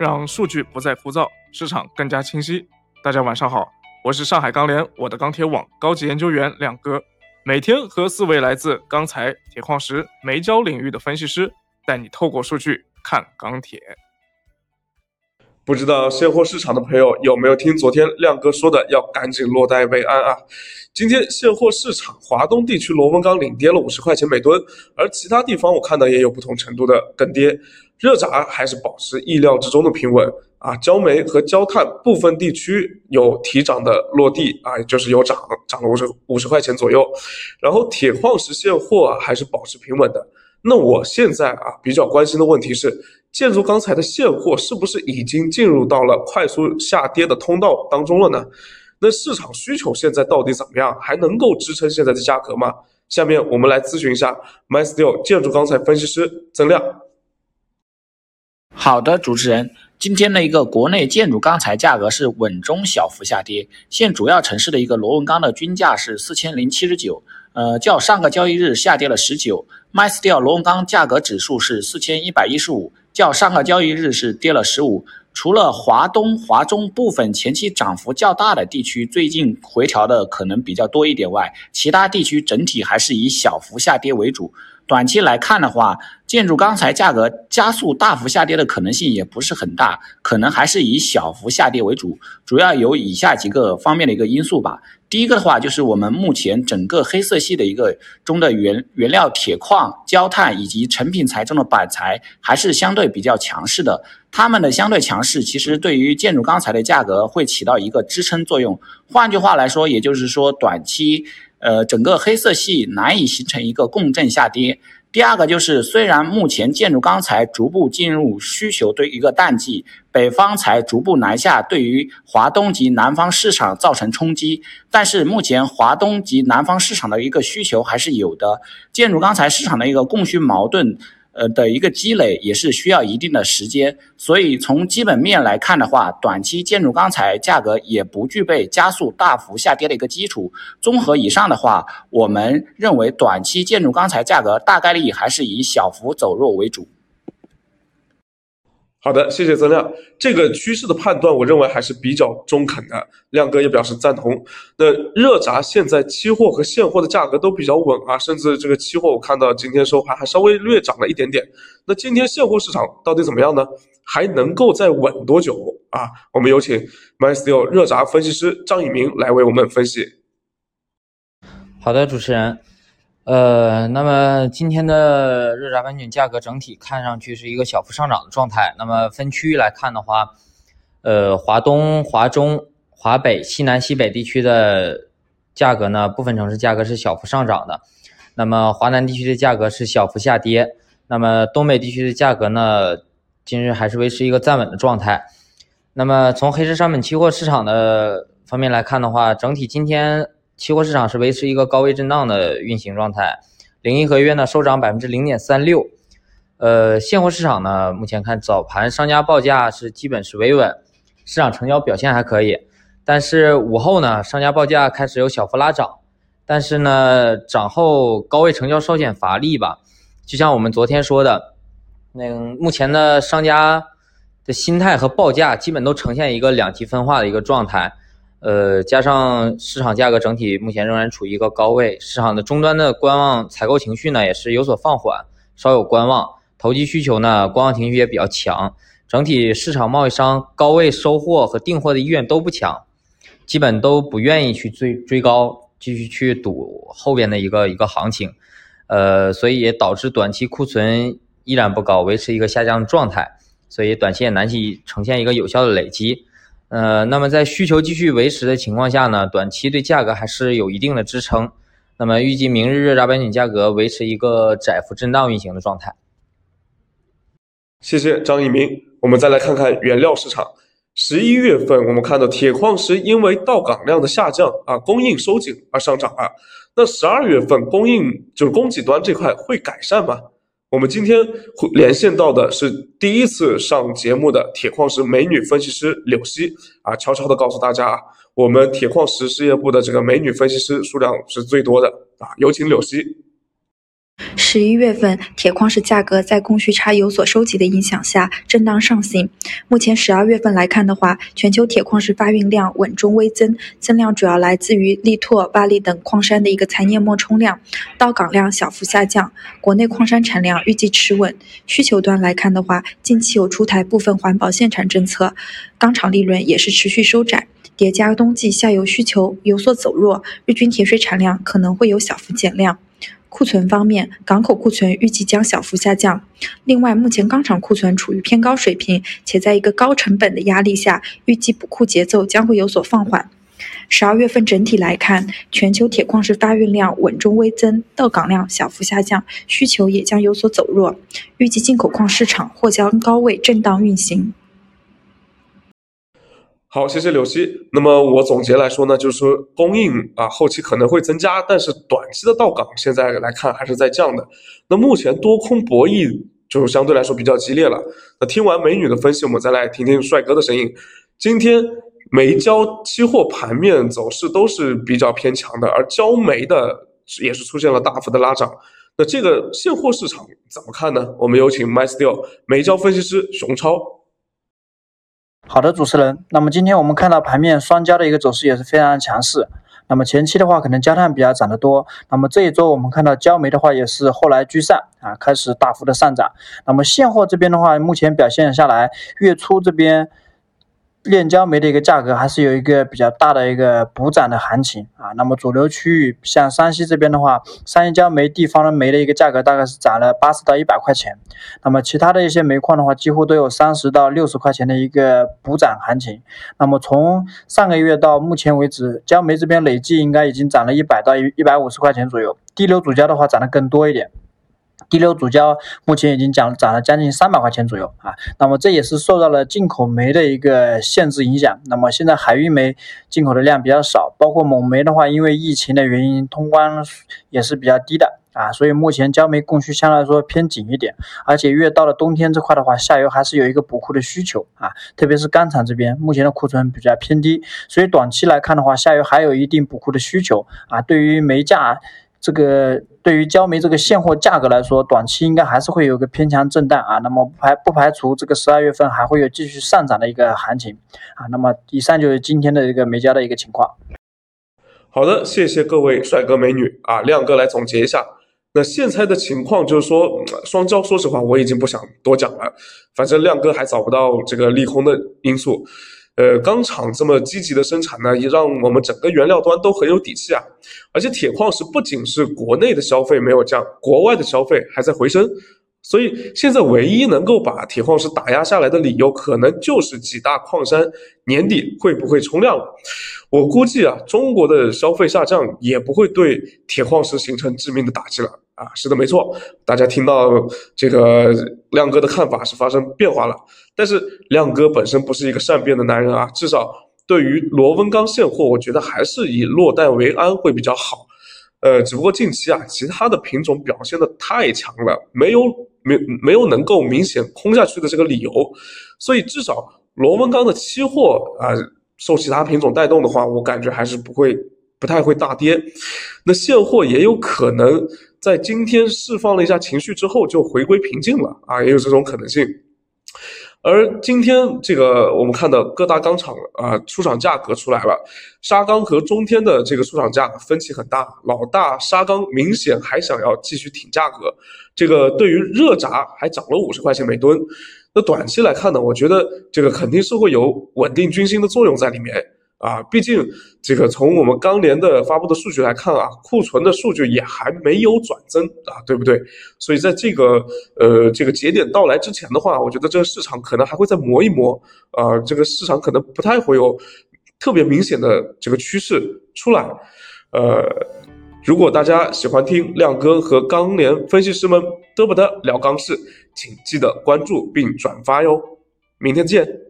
让数据不再枯燥，市场更加清晰。大家晚上好，我是上海钢联我的钢铁网高级研究员亮哥，每天和四位来自钢材、铁矿石、煤焦领域的分析师，带你透过数据看钢铁。不知道现货市场的朋友有没有听昨天亮哥说的，要赶紧落袋为安啊！今天现货市场，华东地区螺纹钢领跌了五十块钱每吨，而其他地方我看到也有不同程度的跟跌。热轧还是保持意料之中的平稳啊，焦煤和焦炭部分地区有提涨的落地啊，就是有涨，涨了五十五十块钱左右。然后铁矿石现货啊还是保持平稳的。那我现在啊比较关心的问题是。建筑钢材的现货是不是已经进入到了快速下跌的通道当中了呢？那市场需求现在到底怎么样？还能够支撑现在的价格吗？下面我们来咨询一下 MySteel 建筑钢材分析师曾亮。好的，主持人，今天的一个国内建筑钢材价格是稳中小幅下跌，现主要城市的一个螺纹钢的均价是四千零七十九，呃，较上个交易日下跌了十九。MySteel 螺纹钢价格指数是四千一百一十五。较上个交易日是跌了十五，除了华东、华中部分前期涨幅较大的地区最近回调的可能比较多一点外，其他地区整体还是以小幅下跌为主。短期来看的话，建筑钢材价格加速大幅下跌的可能性也不是很大，可能还是以小幅下跌为主，主要有以下几个方面的一个因素吧。第一个的话，就是我们目前整个黑色系的一个中的原原料铁矿、焦炭以及成品材中的板材，还是相对比较强势的。它们的相对强势，其实对于建筑钢材的价格会起到一个支撑作用。换句话来说，也就是说，短期，呃，整个黑色系难以形成一个共振下跌。第二个就是，虽然目前建筑钢材逐步进入需求的一个淡季，北方材逐步南下，对于华东及南方市场造成冲击，但是目前华东及南方市场的一个需求还是有的，建筑钢材市场的一个供需矛盾。呃的一个积累也是需要一定的时间，所以从基本面来看的话，短期建筑钢材价格也不具备加速大幅下跌的一个基础。综合以上的话，我们认为短期建筑钢材价格大概率还是以小幅走弱为主。好的，谢谢曾亮。这个趋势的判断，我认为还是比较中肯的。亮哥也表示赞同。那热轧现在期货和现货的价格都比较稳啊，甚至这个期货我看到今天收盘还稍微略涨了一点点。那今天现货市场到底怎么样呢？还能够再稳多久啊？我们有请 MySteel 热轧分析师张以明来为我们分析。好的，主持人。呃，那么今天的热轧板卷价格整体看上去是一个小幅上涨的状态。那么分区域来看的话，呃，华东、华中、华北、西南、西北地区的价格呢，部分城市价格是小幅上涨的。那么华南地区的价格是小幅下跌。那么东北地区的价格呢，今日还是维持一个站稳的状态。那么从黑色商品期货市场的方面来看的话，整体今天。期货市场是维持一个高位震荡的运行状态，零一合约呢收涨百分之零点三六。呃，现货市场呢，目前看早盘商家报价是基本是维稳，市场成交表现还可以。但是午后呢，商家报价开始有小幅拉涨，但是呢，涨后高位成交稍显乏力吧。就像我们昨天说的，那目前的商家的心态和报价基本都呈现一个两极分化的一个状态。呃，加上市场价格整体目前仍然处于一个高位，市场的终端的观望采购情绪呢也是有所放缓，稍有观望。投机需求呢，观望情绪也比较强，整体市场贸易商高位收货和订货的意愿都不强，基本都不愿意去追追高，继续去赌后边的一个一个行情。呃，所以也导致短期库存依然不高，维持一个下降状态，所以短期也难以呈现一个有效的累积。呃，那么在需求继续维持的情况下呢，短期对价格还是有一定的支撑。那么预计明日热轧板卷价格维持一个窄幅震荡运行的状态。谢谢张一鸣。我们再来看看原料市场。十一月份我们看到铁矿石因为到港量的下降啊，供应收紧而上涨了。那十二月份供应就是供给端这块会改善吗？我们今天会连线到的是第一次上节目的铁矿石美女分析师柳溪啊，悄悄的告诉大家啊，我们铁矿石事业部的这个美女分析师数量是最多的。啊，有请柳溪。十一月份，铁矿石价格在供需差有所收紧的影响下，震荡上行。目前十二月份来看的话，全球铁矿石发运量稳中微增，增量主要来自于力拓、巴力等矿山的一个残镍末冲量，到港量小幅下降。国内矿山产量预计持稳。需求端来看的话，近期有出台部分环保限产政策，钢厂利润也是持续收窄，叠加冬季下游需求有所走弱，日均铁水产量可能会有小幅减量。库存方面，港口库存预计将小幅下降。另外，目前钢厂库存处于偏高水平，且在一个高成本的压力下，预计补库节奏将会有所放缓。十二月份整体来看，全球铁矿石发运量稳中微增，到港量小幅下降，需求也将有所走弱。预计进口矿市场或将高位震荡运行。好，谢谢柳溪。那么我总结来说呢，就是说供应啊，后期可能会增加，但是短期的到港现在来看还是在降的。那目前多空博弈就相对来说比较激烈了。那听完美女的分析，我们再来听听帅哥的声音。今天煤焦期货盘面走势都是比较偏强的，而焦煤的也是出现了大幅的拉涨。那这个现货市场怎么看呢？我们有请 MySteel 煤焦分析师熊超。好的，主持人。那么今天我们看到盘面双焦的一个走势也是非常强势。那么前期的话，可能焦炭比较涨得多。那么这一周我们看到焦煤的话也是后来居上啊，开始大幅的上涨。那么现货这边的话，目前表现下来，月初这边。炼焦煤的一个价格还是有一个比较大的一个补涨的行情啊。那么主流区域像山西这边的话，山西焦煤地方的煤的一个价格大概是涨了八十到一百块钱。那么其他的一些煤矿的话，几乎都有三十到六十块钱的一个补涨行情。那么从上个月到目前为止，焦煤这边累计应该已经涨了一百到一一百五十块钱左右。地流主焦的话涨得更多一点。第六主焦目前已经涨涨了将近三百块钱左右啊，那么这也是受到了进口煤的一个限制影响。那么现在海运煤进口的量比较少，包括蒙煤的话，因为疫情的原因，通关也是比较低的啊，所以目前焦煤供需相对来说偏紧一点。而且越到了冬天这块的话，下游还是有一个补库的需求啊，特别是钢厂这边目前的库存比较偏低，所以短期来看的话，下游还有一定补库的需求啊。对于煤价。这个对于焦煤这个现货价格来说，短期应该还是会有个偏强震荡啊。那么不排不排除这个十二月份还会有继续上涨的一个行情啊。那么以上就是今天的一个煤焦的一个情况。好的，谢谢各位帅哥美女啊，亮哥来总结一下。那现在的情况就是说，双焦，说实话我已经不想多讲了，反正亮哥还找不到这个利空的因素。呃，钢厂这么积极的生产呢，也让我们整个原料端都很有底气啊。而且铁矿石不仅是国内的消费没有降，国外的消费还在回升。所以现在唯一能够把铁矿石打压下来的理由，可能就是几大矿山年底会不会冲量了。我估计啊，中国的消费下降也不会对铁矿石形成致命的打击了。啊，是的，没错，大家听到这个亮哥的看法是发生变化了，但是亮哥本身不是一个善变的男人啊，至少对于螺纹钢现货，我觉得还是以落袋为安会比较好。呃，只不过近期啊，其他的品种表现的太强了，没有没没有能够明显空下去的这个理由，所以至少螺纹钢的期货啊，受其他品种带动的话，我感觉还是不会不太会大跌。那现货也有可能。在今天释放了一下情绪之后，就回归平静了啊，也有这种可能性。而今天这个我们看到各大钢厂啊出厂价格出来了，沙钢和中天的这个出厂价分歧很大，老大沙钢明显还想要继续挺价格，这个对于热轧还涨了五十块钱每吨。那短期来看呢，我觉得这个肯定是会有稳定军心的作用在里面。啊，毕竟这个从我们钢联的发布的数据来看啊，库存的数据也还没有转增啊，对不对？所以在这个呃这个节点到来之前的话，我觉得这个市场可能还会再磨一磨啊，这个市场可能不太会有特别明显的这个趋势出来。呃，如果大家喜欢听亮哥和钢联分析师们嘚不嘚聊钢市，请记得关注并转发哟。明天见。